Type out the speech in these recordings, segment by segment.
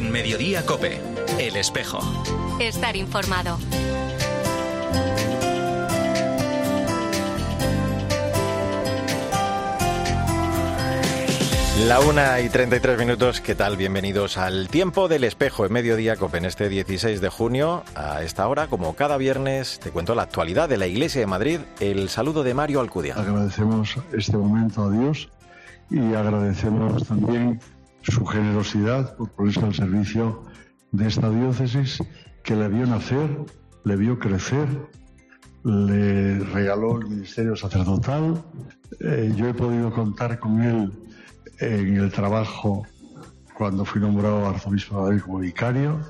En Mediodía Cope, El Espejo. Estar informado. La una y 33 minutos, ¿qué tal? Bienvenidos al Tiempo del Espejo en Mediodía Cope en este 16 de junio. A esta hora, como cada viernes, te cuento la actualidad de la Iglesia de Madrid. El saludo de Mario Alcudia. Agradecemos este momento a Dios y agradecemos también su generosidad por ponerse al servicio de esta diócesis que le vio nacer, le vio crecer, le regaló el ministerio sacerdotal. Eh, yo he podido contar con él en el trabajo cuando fui nombrado arzobispo de Madrid como vicario,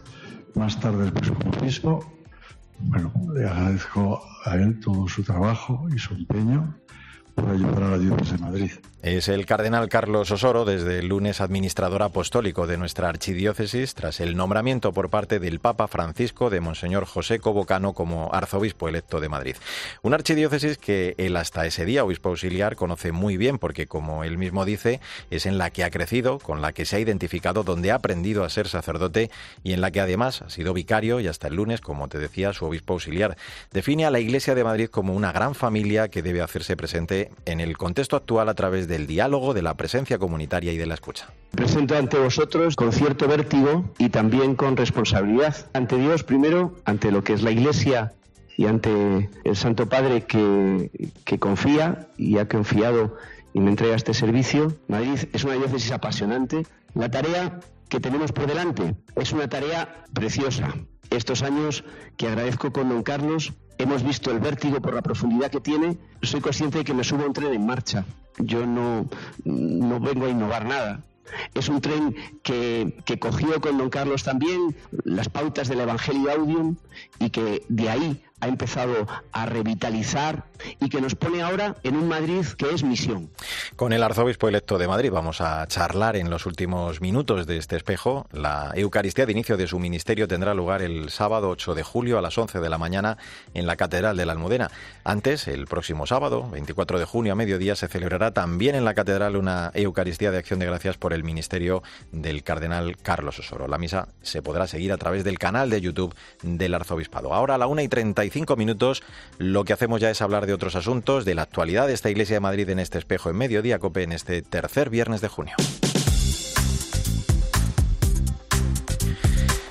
más tarde después como obispo. Bueno, le agradezco a él todo su trabajo y su empeño por ayudar a la diócesis de Madrid. Es el cardenal Carlos Osoro, desde el lunes administrador apostólico de nuestra archidiócesis, tras el nombramiento por parte del Papa Francisco de Monseñor José Cobocano como arzobispo electo de Madrid. Una archidiócesis que él hasta ese día, obispo auxiliar, conoce muy bien porque, como él mismo dice, es en la que ha crecido, con la que se ha identificado, donde ha aprendido a ser sacerdote y en la que además ha sido vicario y hasta el lunes, como te decía, su obispo auxiliar. Define a la Iglesia de Madrid como una gran familia que debe hacerse presente en el contexto actual a través del diálogo, de la presencia comunitaria y de la escucha. Presento ante vosotros con cierto vértigo y también con responsabilidad ante Dios primero, ante lo que es la Iglesia y ante el Santo Padre que, que confía y ha confiado y me entrega este servicio. Madrid es una diócesis apasionante. La tarea que tenemos por delante es una tarea preciosa. Estos años que agradezco con don Carlos hemos visto el vértigo por la profundidad que tiene, soy consciente de que me subo a un tren en marcha. Yo no, no vengo a innovar nada. Es un tren que, que, cogió con don Carlos también las pautas del Evangelio Audium y que de ahí ha empezado a revitalizar y que nos pone ahora en un Madrid que es misión. Con el arzobispo electo de Madrid vamos a charlar en los últimos minutos de este espejo. La Eucaristía de inicio de su ministerio tendrá lugar el sábado 8 de julio a las 11 de la mañana en la Catedral de la Almudena. Antes, el próximo sábado, 24 de junio a mediodía, se celebrará también en la Catedral una Eucaristía de Acción de Gracias por el ministerio del Cardenal Carlos Osoro. La misa se podrá seguir a través del canal de YouTube del Arzobispado. Ahora a la 1 y 35 minutos, lo que hacemos ya es hablar de otros asuntos, de la actualidad de esta Iglesia de Madrid en este espejo en mediodía, COPE, en este tercer viernes de junio.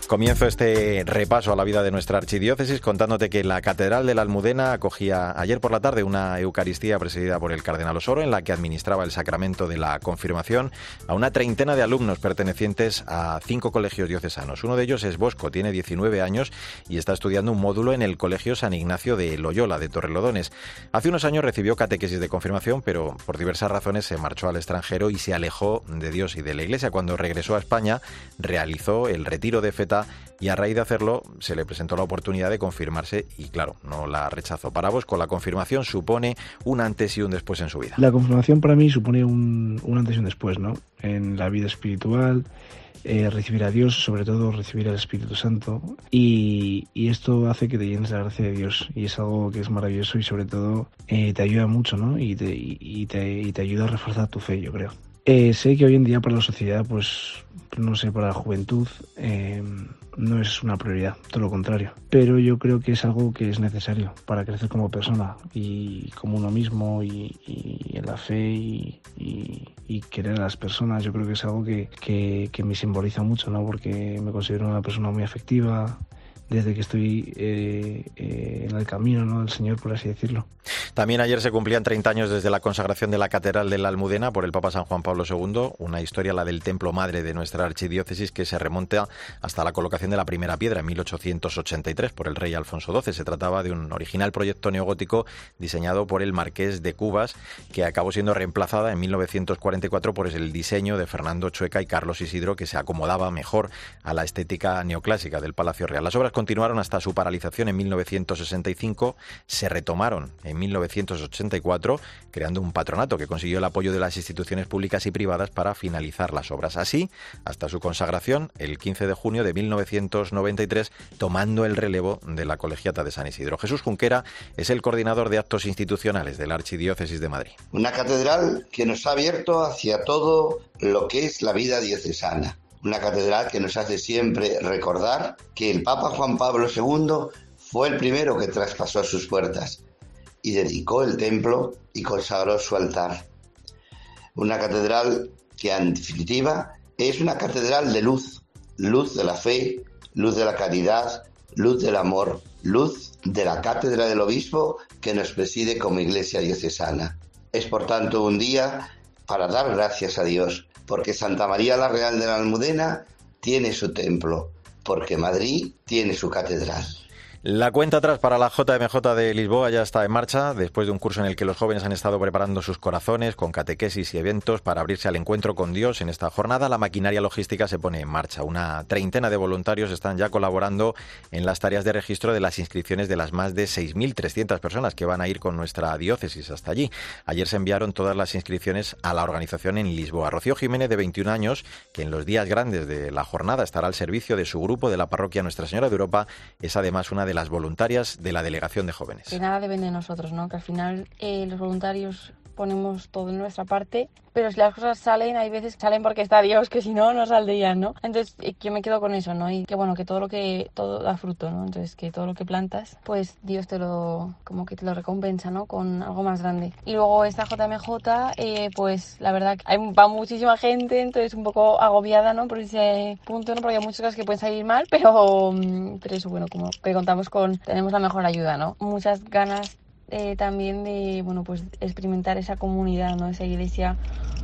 Comienzo este repaso a la vida de nuestra archidiócesis contándote que la Catedral de la Almudena acogía ayer por la tarde una Eucaristía presidida por el Cardenal Osoro en la que administraba el sacramento de la confirmación a una treintena de alumnos pertenecientes a cinco colegios diocesanos. Uno de ellos es Bosco, tiene 19 años y está estudiando un módulo en el Colegio San Ignacio de Loyola de Torrelodones. Hace unos años recibió catequesis de confirmación, pero por diversas razones se marchó al extranjero y se alejó de Dios y de la Iglesia. Cuando regresó a España realizó el retiro de feta y a raíz de hacerlo se le presentó la oportunidad de confirmarse y claro, no la rechazó. Para vos, con la confirmación supone un antes y un después en su vida. La confirmación para mí supone un, un antes y un después, ¿no? En la vida espiritual, eh, recibir a Dios, sobre todo recibir al Espíritu Santo. Y, esto hace que te llenes la gracia de Dios. Y es algo que es maravilloso y sobre todo eh, te ayuda mucho, ¿no? Y te, y, te, y te ayuda a reforzar tu fe, yo creo. Eh, sé que hoy en día para la sociedad, pues, no sé, para la juventud, eh, no es una prioridad, todo lo contrario. Pero yo creo que es algo que es necesario para crecer como persona y como uno mismo y, en la fe y, y, querer a las personas. Yo creo que es algo que, que, que me simboliza mucho, ¿no? Porque me considero una persona muy afectiva, desde que estoy eh, eh, en el camino ¿no? del Señor, por así decirlo. También ayer se cumplían 30 años desde la consagración de la Catedral de la Almudena por el Papa San Juan Pablo II, una historia, la del templo madre de nuestra archidiócesis, que se remonta hasta la colocación de la primera piedra en 1883 por el rey Alfonso XII. Se trataba de un original proyecto neogótico diseñado por el marqués de Cubas, que acabó siendo reemplazada en 1944 por el diseño de Fernando Chueca y Carlos Isidro, que se acomodaba mejor a la estética neoclásica del Palacio Real. Las obras continuaron hasta su paralización en 1965, se retomaron en 1984, creando un patronato que consiguió el apoyo de las instituciones públicas y privadas para finalizar las obras. Así, hasta su consagración, el 15 de junio de 1993, tomando el relevo de la Colegiata de San Isidro. Jesús Junquera es el coordinador de actos institucionales de la Archidiócesis de Madrid. Una catedral que nos ha abierto hacia todo lo que es la vida diocesana Una catedral que nos hace siempre recordar que el Papa Juan Pablo II fue el primero que traspasó sus puertas y dedicó el templo y consagró su altar. Una catedral que en definitiva es una catedral de luz, luz de la fe, luz de la caridad, luz del amor, luz de la cátedra del obispo que nos preside como iglesia diocesana. Es por tanto un día para dar gracias a Dios, porque Santa María la Real de la Almudena tiene su templo, porque Madrid tiene su catedral. La cuenta atrás para la JMJ de Lisboa ya está en marcha, después de un curso en el que los jóvenes han estado preparando sus corazones con catequesis y eventos para abrirse al encuentro con Dios. En esta jornada la maquinaria logística se pone en marcha. Una treintena de voluntarios están ya colaborando en las tareas de registro de las inscripciones de las más de 6.300 personas que van a ir con nuestra diócesis hasta allí. Ayer se enviaron todas las inscripciones a la organización en Lisboa. Rocío Jiménez, de 21 años, que en los días grandes de la jornada estará al servicio de su grupo de la parroquia Nuestra Señora de Europa, es además una de las voluntarias de la Delegación de Jóvenes. Que nada depende de nosotros, ¿no? Que al final eh, los voluntarios ponemos todo en nuestra parte, pero si las cosas salen, hay veces que salen porque está Dios, que si no, no saldrían, ¿no? Entonces eh, yo me quedo con eso, ¿no? Y que bueno, que todo lo que, todo da fruto, ¿no? Entonces que todo lo que plantas, pues Dios te lo, como que te lo recompensa, ¿no? Con algo más grande. Y luego esta JMJ, eh, pues la verdad que hay, va muchísima gente, entonces un poco agobiada, ¿no? Por ese punto, ¿no? Porque hay muchas cosas que pueden salir mal, pero, mm, pero eso, bueno, como que contamos con, tenemos la mejor ayuda, ¿no? Muchas ganas eh, también de bueno pues experimentar esa comunidad, ¿no? esa iglesia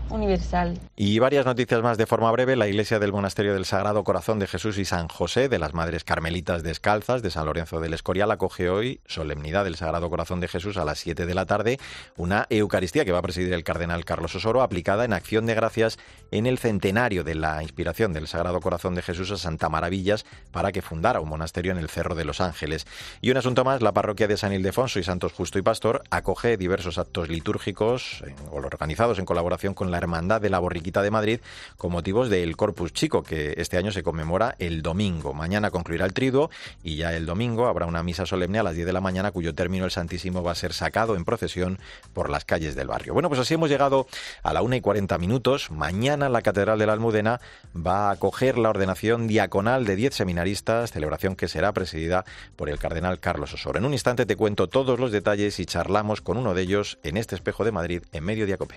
universal. Y varias noticias más de forma breve. La iglesia del Monasterio del Sagrado Corazón de Jesús y San José de las Madres Carmelitas Descalzas de San Lorenzo del Escorial acoge hoy, solemnidad del Sagrado Corazón de Jesús, a las 7 de la tarde, una Eucaristía que va a presidir el cardenal Carlos Osoro, aplicada en acción de gracias en el centenario de la inspiración del Sagrado Corazón de Jesús a Santa Maravillas para que fundara un monasterio en el Cerro de los Ángeles. Y un asunto más, la parroquia de San Ildefonso y Santos Justo y Pastor acoge diversos actos litúrgicos o organizados en colaboración con la Hermandad de la Borriquita de Madrid con motivos del Corpus Chico, que este año se conmemora el domingo. Mañana concluirá el triduo y ya el domingo habrá una misa solemne a las 10 de la mañana cuyo término el Santísimo va a ser sacado en procesión por las calles del barrio. Bueno, pues así hemos llegado a la 1 y 40 minutos. Mañana la Catedral de la Almudena va a acoger la ordenación diaconal de 10 seminaristas, celebración que será presidida por el cardenal Carlos Osoro. En un instante te cuento todos los detalles y charlamos con uno de ellos en este espejo de Madrid en medio de Cope.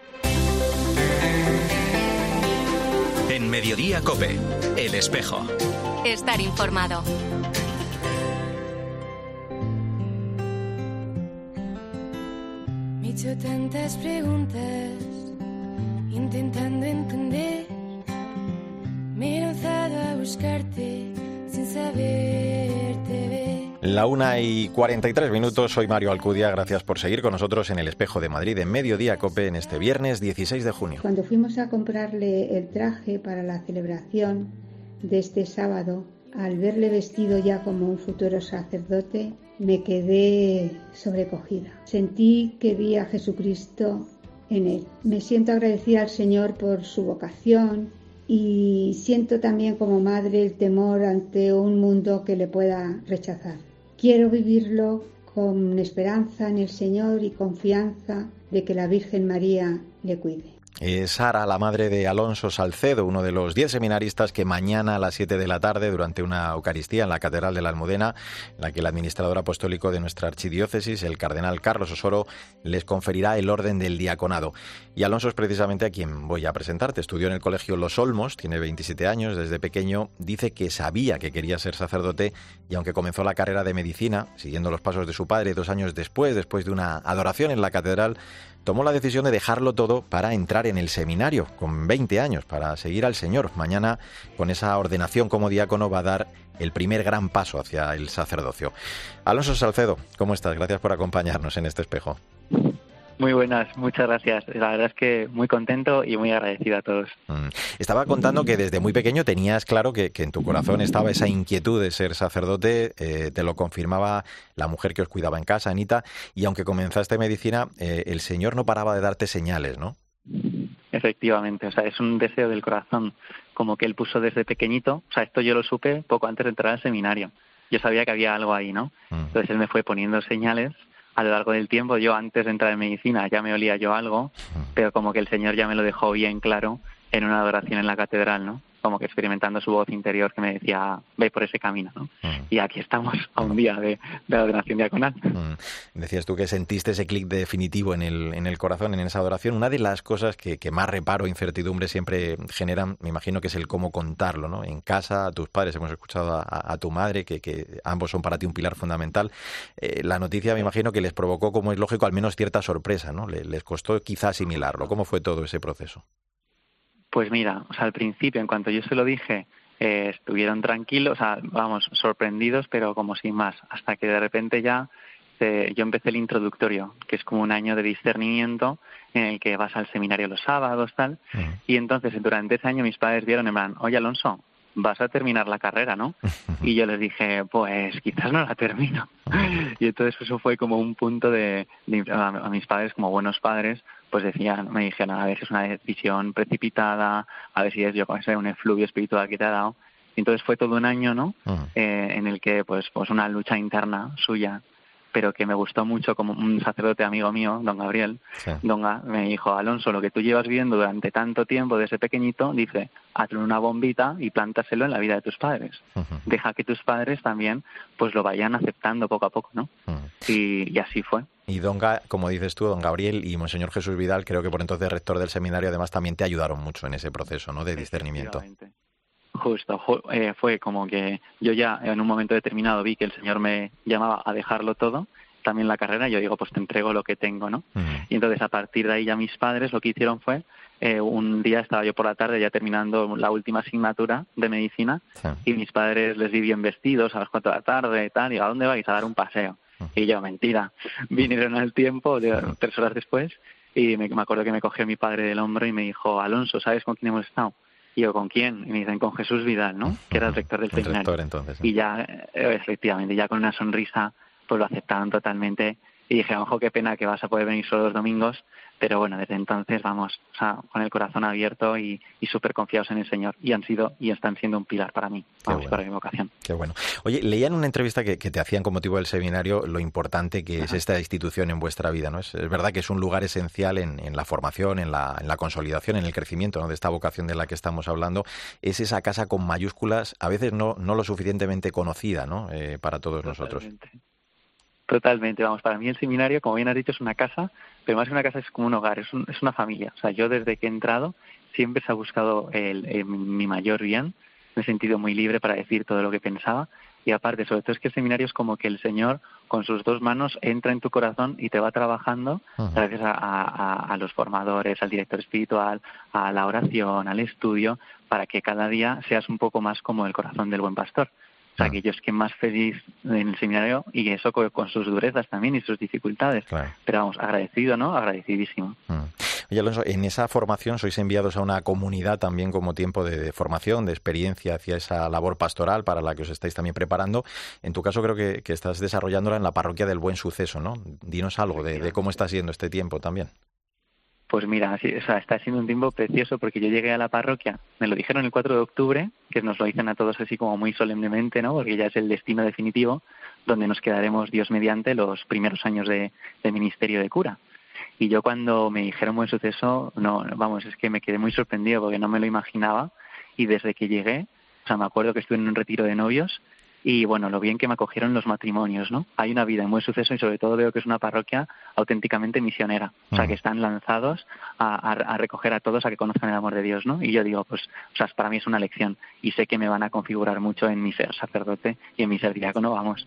En Mediodía Cope, El Espejo. Estar informado. Me he hecho tantas preguntas, intentando entender. Me he lanzado a buscarte sin saberte ver. La una y 43 minutos, soy Mario Alcudia, gracias por seguir con nosotros en el Espejo de Madrid en Mediodía Cope en este viernes 16 de junio. Cuando fuimos a comprarle el traje para la celebración de este sábado, al verle vestido ya como un futuro sacerdote, me quedé sobrecogida. Sentí que vi a Jesucristo en él. Me siento agradecida al Señor por su vocación y siento también como madre el temor ante un mundo que le pueda rechazar. Quiero vivirlo con esperanza en el Señor y confianza de que la Virgen María le cuide. Es Sara, la madre de Alonso Salcedo, uno de los diez seminaristas que mañana a las 7 de la tarde, durante una Eucaristía en la Catedral de la Almudena, en la que el administrador apostólico de nuestra archidiócesis, el cardenal Carlos Osoro, les conferirá el orden del diaconado. Y Alonso es precisamente a quien voy a presentarte. Estudió en el colegio Los Olmos, tiene 27 años, desde pequeño dice que sabía que quería ser sacerdote y aunque comenzó la carrera de medicina, siguiendo los pasos de su padre dos años después, después de una adoración en la catedral, tomó la decisión de dejarlo todo para entrar en el seminario con 20 años, para seguir al Señor. Mañana, con esa ordenación como diácono, va a dar el primer gran paso hacia el sacerdocio. Alonso Salcedo, ¿cómo estás? Gracias por acompañarnos en este espejo. Muy buenas, muchas gracias. La verdad es que muy contento y muy agradecido a todos. Mm. Estaba contando que desde muy pequeño tenías claro que, que en tu corazón estaba esa inquietud de ser sacerdote, eh, te lo confirmaba la mujer que os cuidaba en casa, Anita, y aunque comenzaste medicina, eh, el Señor no paraba de darte señales, ¿no? Efectivamente, o sea, es un deseo del corazón, como que él puso desde pequeñito, o sea, esto yo lo supe poco antes de entrar al seminario. Yo sabía que había algo ahí, ¿no? Mm. Entonces él me fue poniendo señales a lo largo del tiempo. Yo antes de entrar en medicina ya me olía yo algo, pero como que el Señor ya me lo dejó bien claro en una adoración en la catedral, ¿no? Como que experimentando su voz interior que me decía, ve por ese camino, ¿no? Mm. Y aquí estamos a un día de, la adoración diaconal. Mm. Decías tú que sentiste ese clic definitivo en el, en el corazón, en esa adoración. Una de las cosas que, que más reparo, incertidumbre siempre generan, me imagino que es el cómo contarlo, ¿no? En casa, a tus padres, hemos escuchado a, tu madre, que, que, ambos son para ti un pilar fundamental. Eh, la noticia, me imagino que les provocó, como es lógico, al menos cierta sorpresa, ¿no? Les, costó quizá asimilarlo. ¿Cómo fue todo ese proceso? Pues mira, o sea, al principio, en cuanto yo se lo dije, eh, estuvieron tranquilos, o sea, vamos, sorprendidos, pero como sin más, hasta que de repente ya eh, yo empecé el introductorio, que es como un año de discernimiento en el que vas al seminario los sábados, tal, y entonces durante ese año mis padres vieron en plan, oye Alonso, vas a terminar la carrera, ¿no? Y yo les dije, pues quizás no la termino. Y entonces eso fue como un punto de, a mis padres como buenos padres, pues decían, me dijeron, a ver si es una decisión precipitada, a ver si es yo sé, un efluvio espiritual que te ha dado. Y entonces fue todo un año, ¿no? Eh, en el que, pues, pues una lucha interna suya pero que me gustó mucho como un sacerdote amigo mío, don Gabriel, don me dijo, Alonso, lo que tú llevas viendo durante tanto tiempo desde pequeñito, dice, hazle una bombita y plántaselo en la vida de tus padres. Deja que tus padres también pues lo vayan aceptando poco a poco, ¿no? y, así fue. Y don, como dices tú, don Gabriel y Monseñor Jesús Vidal, creo que por entonces rector del seminario, además también te ayudaron mucho en ese proceso, ¿no? De discernimiento. Justo, eh, fue como que yo ya en un momento determinado vi que el Señor me llamaba a dejarlo todo, también la carrera, y yo digo, pues te entrego lo que tengo, ¿no? Y entonces a partir de ahí ya mis padres lo que hicieron fue, eh, un día estaba yo por la tarde ya terminando la última asignatura de medicina, y mis padres les vi bien vestidos a las cuatro de la tarde y tal, y ¿a dónde vais? A dar un paseo. Y yo, mentira, vinieron al tiempo, tres horas después, y me, me acuerdo que me cogió mi padre del hombro y me dijo, Alonso, ¿sabes con quién hemos estado? Y yo, ¿con quién? Y me dicen, con Jesús Vidal, ¿no? Que era el rector del seminario. entonces. Y ya, eh, efectivamente, ya con una sonrisa, pues lo aceptaron totalmente. Y dije, ojo, qué pena que vas a poder venir solo los domingos, pero bueno, desde entonces vamos o sea, con el corazón abierto y, y súper confiados en el Señor. Y han sido y están siendo un pilar para mí, vamos, para mi vocación. Qué bueno. Oye, leía en una entrevista que, te hacían con motivo del seminario lo importante que es esta institución en vuestra vida. ¿no? Es, verdad que es un lugar esencial en, en la formación, en la, en la, consolidación, en el crecimiento ¿no? de esta vocación de la que estamos hablando. Es esa casa con mayúsculas, a veces no, no lo suficientemente conocida ¿no? Eh, para todos nosotros. Totalmente, vamos, para mí el seminario, como bien has dicho, es una casa, pero más que una casa es como un hogar, es, es una familia. O sea, yo desde que he entrado siempre se ha buscado el, mi mayor bien, me he sentido muy libre para decir todo lo que pensaba y aparte, sobre todo es que el seminario es como que el Señor con sus dos manos entra en tu corazón y te va trabajando gracias a, los formadores, al director espiritual, a la oración, al estudio, para que cada día seas un poco más como el corazón del buen pastor. Sea, yo es que más feliz en el seminario y eso con, sus durezas también y sus dificultades. Pero vamos, agradecido, ¿no? Agradecidísimo. Mm. Oye, Alonso, en esa formación sois enviados a una comunidad también como tiempo de, formación, de experiencia hacia esa labor pastoral para la que os estáis también preparando. En tu caso creo que, estás desarrollándola en la parroquia del Buen Suceso, ¿no? Dinos algo de cómo está siendo este tiempo también. Pues mira, o sea, está siendo un tiempo precioso porque yo llegué a la parroquia, me lo dijeron el 4 de octubre, que nos lo dicen a todos así como muy solemnemente, ¿no? Porque ya es el destino definitivo donde nos quedaremos Dios mediante los primeros años de, ministerio de cura. Y yo cuando me dijeron buen suceso, no, vamos, es que me quedé muy sorprendido porque no me lo imaginaba y desde que llegué, o sea, me acuerdo que estuve en un retiro de novios y bueno, lo bien que me acogieron los matrimonios, ¿no? Hay una vida en buen suceso y sobre todo veo que es una parroquia auténticamente misionera, o sea, que están lanzados a, recoger a todos a que conozcan el amor de Dios, ¿no? Y yo digo, pues, o sea, para mí es una lección y sé que me van a configurar mucho en mi ser sacerdote y en mi ser diácono, vamos.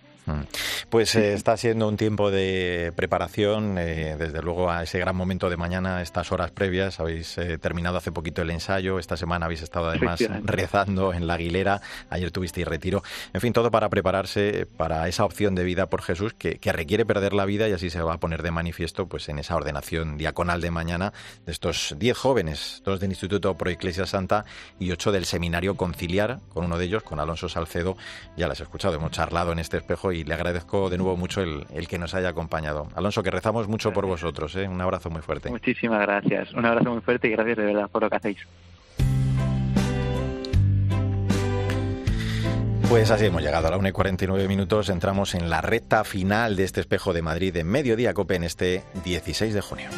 Pues eh, está siendo un tiempo de preparación, eh, desde luego a ese gran momento de mañana, estas horas previas, habéis eh, terminado hace poquito el ensayo, esta semana habéis estado además rezando en la Aguilera, ayer tuvisteis retiro, en fin, todo para prepararse para esa opción de vida por Jesús que, requiere perder la vida y así se va a poner de manifiesto pues en esa ordenación diaconal de mañana de estos diez jóvenes, dos del Instituto Pro Iglesia Santa y ocho del Seminario Conciliar, con uno de ellos, con Alonso Salcedo, ya las he escuchado, hemos charlado en este espejo y le agradezco de nuevo mucho el, que nos haya acompañado. Alonso, que rezamos mucho por vosotros, ¿eh? un abrazo muy fuerte. Muchísimas gracias, un abrazo muy fuerte y gracias de verdad por lo que hacéis. Pues así hemos llegado a la 1 y 49 minutos. Entramos en la recta final de este espejo de Madrid de Mediodía Cope en este 16 de junio.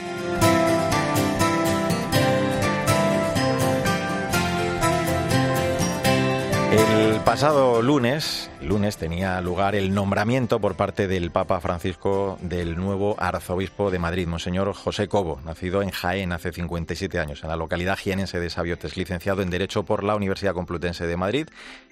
El pasado lunes lunes tenía lugar el nombramiento por parte del Papa Francisco del nuevo arzobispo de Madrid, Monseñor José Cobo, nacido en Jaén hace 57 años, en la localidad jienense de Sabiotes, licenciado en Derecho por la Universidad Complutense de Madrid.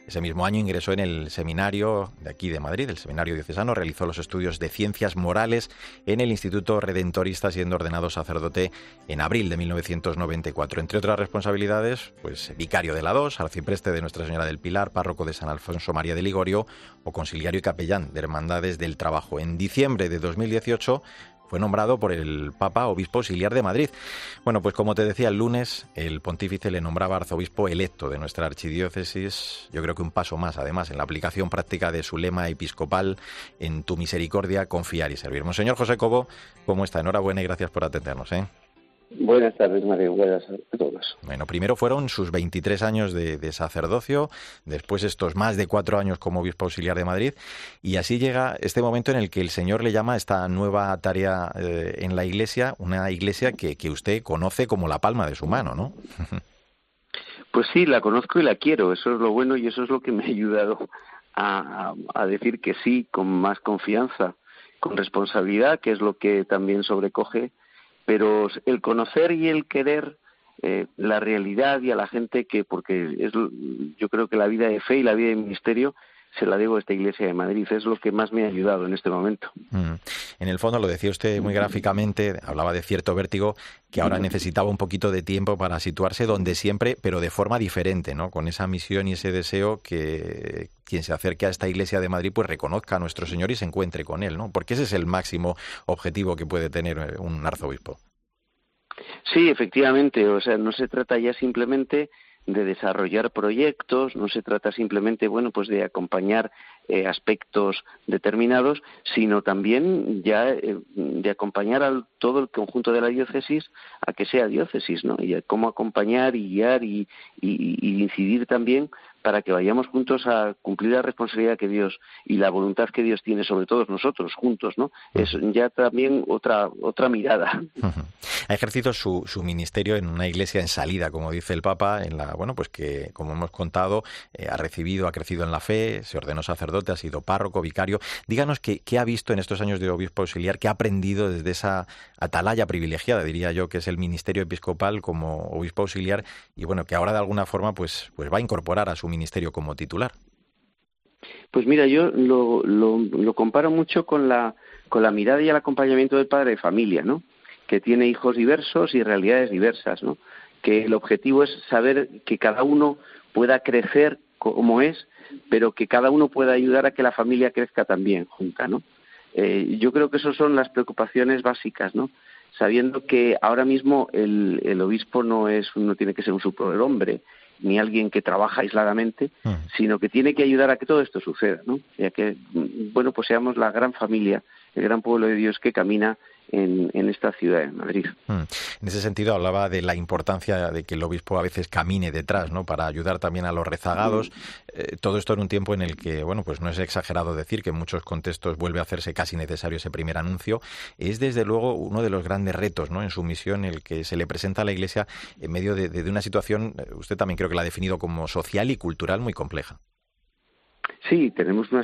Ese mismo año ingresó en el seminario de aquí de Madrid, el seminario diocesano, realizó los estudios de Ciencias Morales en el Instituto Redentorista, siendo ordenado sacerdote en abril de 1994. Entre otras responsabilidades, pues vicario de la dos, arcipreste de Nuestra Señora del Pilar, párroco de San Alfonso María de Ligorio o conciliario y capellán de Hermandades del Trabajo. En diciembre de 2018 fue nombrado por el Papa Obispo Auxiliar de Madrid. Bueno, pues como te decía el lunes, el pontífice le nombraba arzobispo electo de nuestra archidiócesis. Yo creo que un paso más, además, en la aplicación práctica de su lema episcopal, en tu misericordia, confiar y servir. Monseñor José Cobo, ¿cómo está? Enhorabuena y gracias por atendernos. ¿eh? Buenas tardes, María. Buenas a todos. Bueno, primero fueron sus 23 años de, sacerdocio, después estos más de cuatro años como obispo auxiliar de Madrid, y así llega este momento en el que el Señor le llama a esta nueva tarea eh, en la Iglesia, una Iglesia que, que usted conoce como la palma de su mano, ¿no? Pues sí, la conozco y la quiero. Eso es lo bueno y eso es lo que me ha ayudado a, a decir que sí con más confianza, con responsabilidad, que es lo que también sobrecoge pero el conocer y el querer eh, la realidad y a la gente que, porque es, yo creo que la vida de fe y la vida de ministerio se la debo a esta iglesia de Madrid. Es lo que más me ha ayudado en este momento. Mm. En el fondo, lo decía usted muy gráficamente, hablaba de cierto vértigo, que ahora necesitaba un poquito de tiempo para situarse donde siempre, pero de forma diferente, ¿no? Con esa misión y ese deseo que quien se acerque a esta iglesia de Madrid pues reconozca a nuestro Señor y se encuentre con él, ¿no? Porque ese es el máximo objetivo que puede tener eh, un arzobispo. Sí, efectivamente, o sea, no se trata ya simplemente de desarrollar proyectos, no se trata simplemente, bueno, pues de acompañar eh, aspectos determinados, sino también ya eh, de acompañar a todo el conjunto de la diócesis a que sea diócesis, ¿no? Y cómo acompañar y guiar y, y incidir también para que vayamos juntos a cumplir la responsabilidad que Dios y la voluntad que Dios tiene sobre todos nosotros juntos, ¿no? Es ya también otra otra mirada. Ha ejercido su, su ministerio en una iglesia en salida, como dice el Papa, en la bueno, pues que como hemos contado eh, ha recibido, ha crecido en la fe, se ordenó sacerdote, ha sido párroco, vicario. Díganos qué, qué ha visto en estos años de obispo auxiliar, qué ha aprendido desde esa atalaya privilegiada, diría yo, que es el ministerio episcopal como obispo auxiliar y bueno, que ahora de alguna forma pues pues va a incorporar a su ministerio como titular? Pues mira, yo lo, lo, comparo mucho con la, con la mirada y el acompañamiento del padre de familia, ¿no? Que tiene hijos diversos y realidades diversas, ¿no? Que el objetivo es saber que cada uno pueda crecer como es, pero que cada uno pueda ayudar a que la familia crezca también junta, ¿no? Eh, yo creo que esas son las preocupaciones básicas, ¿no? Sabiendo que ahora mismo el, el obispo no es, no tiene que ser un superhombre, ni alguien que trabaja aisladamente, sino que tiene que ayudar a que todo esto suceda, ¿no? Y a que, bueno, pues seamos la gran familia, el gran pueblo de Dios que camina en, esta ciudad de Madrid. En ese sentido hablaba de la importancia de que el obispo a veces camine detrás, ¿no? Para ayudar también a los rezagados. Eh, todo esto en un tiempo en el que, bueno, pues no es exagerado decir que en muchos contextos vuelve a hacerse casi necesario ese primer anuncio. Es desde luego uno de los grandes retos, ¿no? En su misión, el que se le presenta a la Iglesia en medio de, de una situación, eh, usted también creo que la ha definido como social y cultural muy compleja. Sí, tenemos una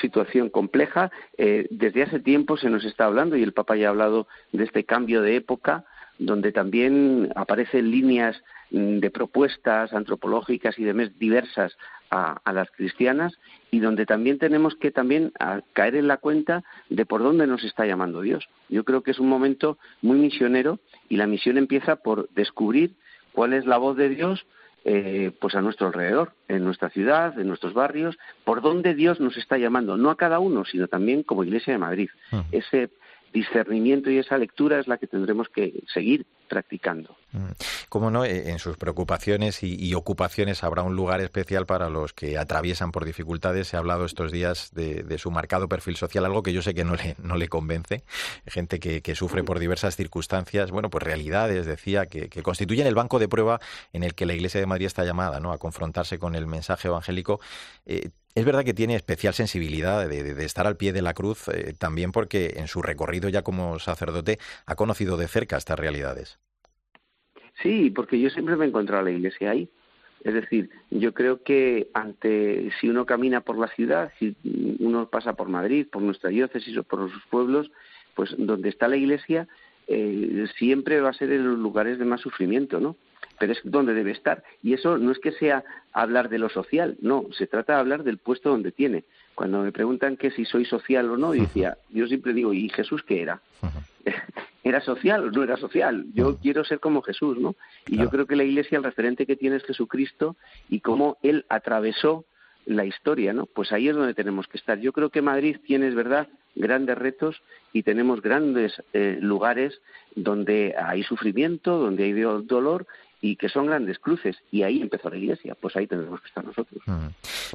situación compleja. Eh, desde hace tiempo se nos está hablando, y el Papa ya ha hablado de este cambio de época, donde también aparecen líneas mm, de propuestas antropológicas y demás diversas a, las cristianas y donde también tenemos que también caer en la cuenta de por dónde nos está llamando Dios. Yo creo que es un momento muy misionero y la misión empieza por descubrir cuál es la voz de Dios eh, pues a nuestro alrededor, en nuestra ciudad, en nuestros barrios, por donde Dios nos está llamando, no a cada uno, sino también como Iglesia de Madrid. Ese discernimiento y esa lectura es la que tendremos que seguir practicando. Mm. Como no, eh, en sus preocupaciones y, ocupaciones habrá un lugar especial para los que atraviesan por dificultades. Se ha hablado estos días de, su marcado perfil social, algo que yo sé que no le, convence. Gente que, sufre por diversas circunstancias, bueno, pues realidades, decía, que, constituyen el banco de prueba en el que la Iglesia de Madrid está llamada ¿no? a confrontarse con el mensaje evangélico. Eh, es verdad que tiene especial sensibilidad de, estar al pie de la cruz, eh, también porque en su recorrido ya como sacerdote ha conocido de cerca estas realidades. Sí, porque yo siempre me he encontrado a la iglesia ahí. Es decir, yo creo que ante si uno camina por la ciudad, si uno pasa por Madrid, por nuestra diócesis o por los pueblos, pues donde está la iglesia eh, siempre va a ser en los lugares de más sufrimiento, ¿no? Pero es donde debe estar. Y eso no es que sea hablar de lo social, no, se trata de hablar del puesto donde tiene. Cuando me preguntan que si soy social o no, decía, yo siempre digo, ¿y Jesús qué era? ¿Era social o no era social? Yo quiero ser como Jesús, ¿no? Y yo creo que la Iglesia, el referente que tiene es Jesucristo y cómo Él atravesó la historia, ¿no? Pues ahí es donde tenemos que estar. Yo creo que Madrid tiene, es verdad, grandes retos y tenemos grandes eh, lugares donde hay sufrimiento, donde hay dolor y que son grandes cruces. Y ahí empezó la Iglesia, pues ahí tendremos que estar nosotros.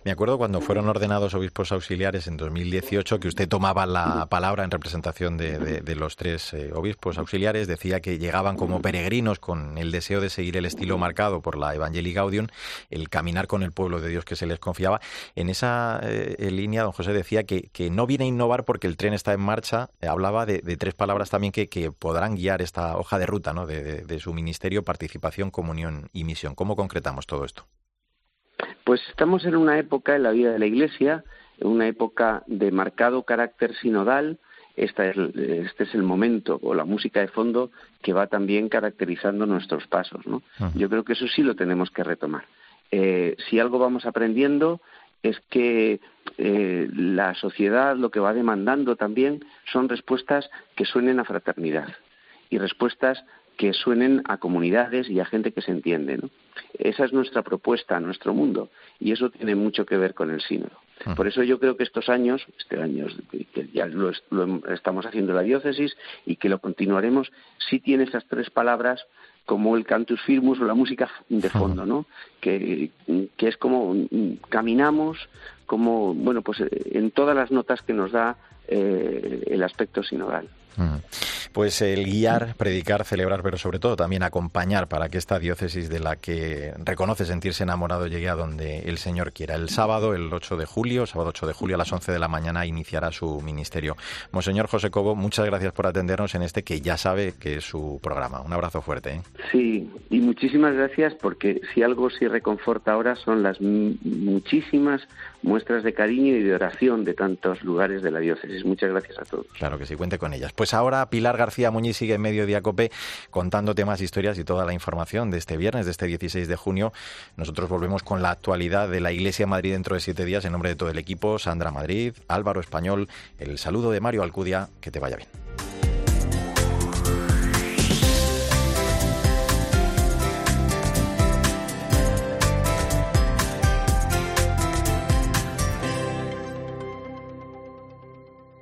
Me acuerdo cuando fueron ordenados obispos auxiliares en 2018 que usted tomaba la palabra en representación de, los tres eh, obispos auxiliares, decía que llegaban como peregrinos con el deseo de seguir el estilo marcado por la Evangelii Gaudium, el caminar con el pueblo de Dios que se les confiaba. En esa eh, línea, don José decía que, no viene a innovar porque el tren está en marcha, eh, hablaba de, tres palabras también que, podrán guiar esta hoja de ruta ¿no? de, su ministerio, participación, comunión y misión. ¿Cómo concretamos todo esto? Pues estamos en una época en la vida de la Iglesia, en una época de marcado carácter sinodal. Este es, este es el momento o la música de fondo que va también caracterizando nuestros pasos. ¿no? Yo creo que eso sí lo tenemos que retomar. Eh, si algo vamos aprendiendo es que eh, la sociedad lo que va demandando también son respuestas que suenen a fraternidad y respuestas que suenen a comunidades y a gente que se entiende. ¿no? Esa es nuestra propuesta a nuestro mundo y eso tiene mucho que ver con el sínodo. Por eso yo creo que estos años, este año que ya lo, estamos haciendo la diócesis y que lo continuaremos, sí tiene esas tres palabras como el cantus firmus o la música de fondo, ¿no? Que, que es como caminamos, como, bueno, pues en todas las notas que nos da eh, el aspecto sinodal. Pues el guiar, predicar, celebrar, pero sobre todo también acompañar para que esta diócesis de la que reconoce sentirse enamorado llegue a donde el Señor quiera. El sábado, el 8 de julio, sábado 8 de julio a las 11 de la mañana iniciará su ministerio. Monseñor José Cobo, muchas gracias por atendernos en este que ya sabe que es su programa. Un abrazo fuerte. ¿eh? Sí, y muchísimas gracias porque si algo sí reconforta ahora son las muchísimas muestras de cariño y de oración de tantos lugares de la diócesis. Muchas gracias a todos. Claro que sí, cuente con ellas. Pues ahora Pilar García Muñiz sigue en medio Cope contando temas, historias y toda la información de este viernes, de este 16 de junio. Nosotros volvemos con la actualidad de la Iglesia Madrid dentro de siete días en nombre de todo el equipo. Sandra Madrid, Álvaro Español, el saludo de Mario Alcudia. Que te vaya bien.